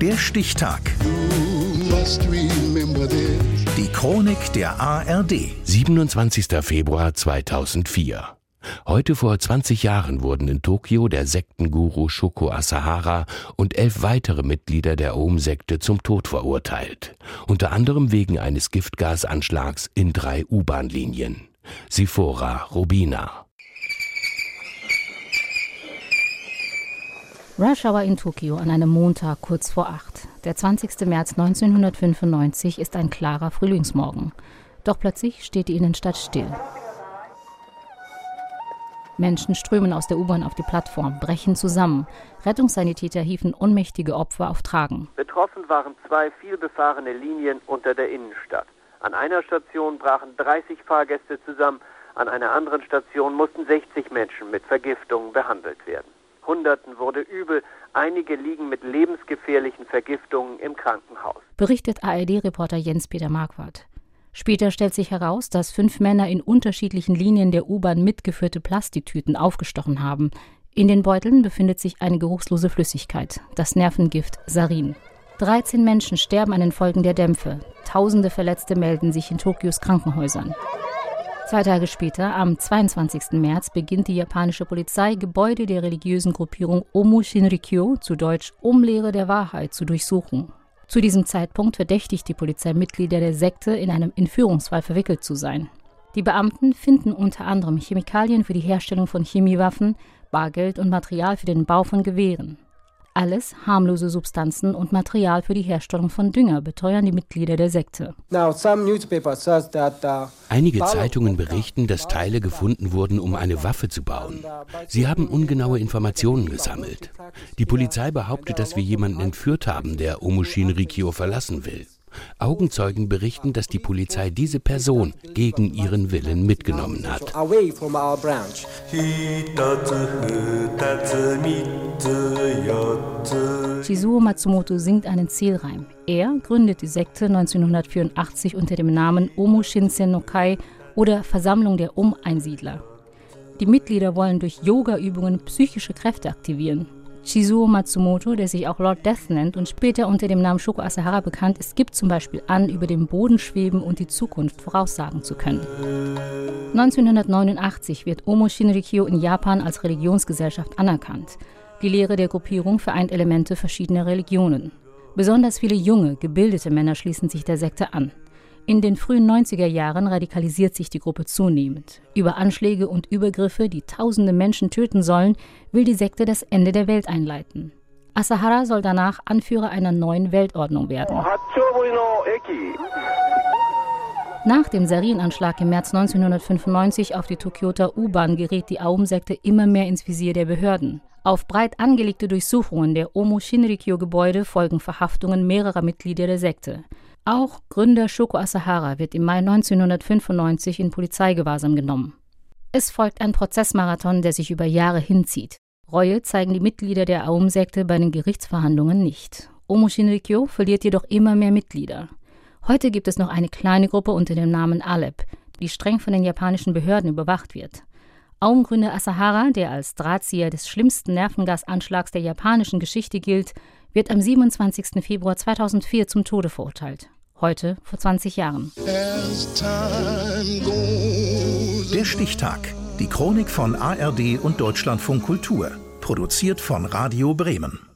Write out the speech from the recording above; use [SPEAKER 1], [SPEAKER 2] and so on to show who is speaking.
[SPEAKER 1] Der Stichtag. Die Chronik der ARD.
[SPEAKER 2] 27. Februar 2004. Heute vor 20 Jahren wurden in Tokio der Sektenguru Shoko Asahara und elf weitere Mitglieder der Aum-Sekte zum Tod verurteilt. Unter anderem wegen eines Giftgasanschlags in drei U-Bahn-Linien. Sifora Rubina.
[SPEAKER 3] Rush Hour in Tokio an einem Montag kurz vor acht. Der 20. März 1995 ist ein klarer Frühlingsmorgen. Doch plötzlich steht die Innenstadt still. Menschen strömen aus der U-Bahn auf die Plattform, brechen zusammen. Rettungssanitäter hieven ohnmächtige Opfer auf Tragen.
[SPEAKER 4] Betroffen waren zwei vielbefahrene Linien unter der Innenstadt. An einer Station brachen 30 Fahrgäste zusammen, an einer anderen Station mussten 60 Menschen mit Vergiftungen behandelt werden. Hunderten wurde übel, einige liegen mit lebensgefährlichen Vergiftungen im Krankenhaus.
[SPEAKER 3] Berichtet ARD-Reporter Jens-Peter Marquardt. Später stellt sich heraus, dass fünf Männer in unterschiedlichen Linien der U-Bahn mitgeführte Plastiktüten aufgestochen haben. In den Beuteln befindet sich eine geruchslose Flüssigkeit, das Nervengift Sarin. 13 Menschen sterben an den Folgen der Dämpfe. Tausende Verletzte melden sich in Tokios Krankenhäusern. Zwei Tage später, am 22. März, beginnt die japanische Polizei, Gebäude der religiösen Gruppierung Omu Shinrikyo, zu Deutsch Umlehre der Wahrheit, zu durchsuchen. Zu diesem Zeitpunkt verdächtigt die Polizei Mitglieder der Sekte, in einem Entführungsfall verwickelt zu sein. Die Beamten finden unter anderem Chemikalien für die Herstellung von Chemiewaffen, Bargeld und Material für den Bau von Gewehren. Alles harmlose Substanzen und Material für die Herstellung von Dünger beteuern die Mitglieder der Sekte.
[SPEAKER 2] Uh, Einige Zeitungen berichten, dass Teile gefunden wurden, um eine Waffe zu bauen. Sie haben ungenaue Informationen gesammelt. Die Polizei behauptet, dass wir jemanden entführt haben, der Omushin Rikyo verlassen will. Augenzeugen berichten, dass die Polizei diese Person gegen ihren Willen mitgenommen hat.
[SPEAKER 3] Shizuo Matsumoto singt einen Zielreim. Er gründet die Sekte 1984 unter dem Namen Omu Shinsen no Kai oder Versammlung der Um-Einsiedler. Die Mitglieder wollen durch Yoga-Übungen psychische Kräfte aktivieren. Shizuo Matsumoto, der sich auch Lord Death nennt und später unter dem Namen Shoko Asahara bekannt ist, gibt zum Beispiel an, über dem Boden schweben und die Zukunft voraussagen zu können. 1989 wird Omo Shinrikyo in Japan als Religionsgesellschaft anerkannt. Die Lehre der Gruppierung vereint Elemente verschiedener Religionen. Besonders viele junge, gebildete Männer schließen sich der Sekte an. In den frühen 90er Jahren radikalisiert sich die Gruppe zunehmend. Über Anschläge und Übergriffe, die tausende Menschen töten sollen, will die Sekte das Ende der Welt einleiten. Asahara soll danach Anführer einer neuen Weltordnung werden. Nach dem Sarin-Anschlag im März 1995 auf die Tokioter U-Bahn gerät die Aum-Sekte immer mehr ins Visier der Behörden. Auf breit angelegte Durchsuchungen der Omo Shinrikyo-Gebäude folgen Verhaftungen mehrerer Mitglieder der Sekte. Auch Gründer Shoko Asahara wird im Mai 1995 in Polizeigewahrsam genommen. Es folgt ein Prozessmarathon, der sich über Jahre hinzieht. Reue zeigen die Mitglieder der Aum-Sekte bei den Gerichtsverhandlungen nicht. Omo Shinrikyo verliert jedoch immer mehr Mitglieder. Heute gibt es noch eine kleine Gruppe unter dem Namen Alep, die streng von den japanischen Behörden überwacht wird. Aumgründer Asahara, der als Drahtzieher des schlimmsten Nervengasanschlags der japanischen Geschichte gilt, wird am 27. Februar 2004 zum Tode verurteilt. Heute vor 20 Jahren.
[SPEAKER 1] Der Stichtag. Die Chronik von ARD und Deutschlandfunk Kultur. Produziert von Radio Bremen.